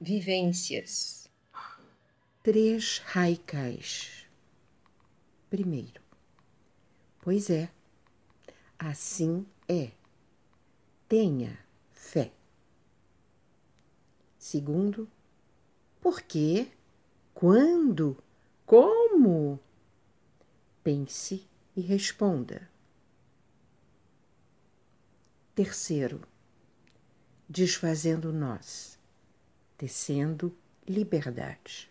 vivências. Três raicais. Primeiro, pois é, assim é. Tenha fé. Segundo, por quê? Quando? Como? Pense e responda. Terceiro, desfazendo nós, tecendo liberdade.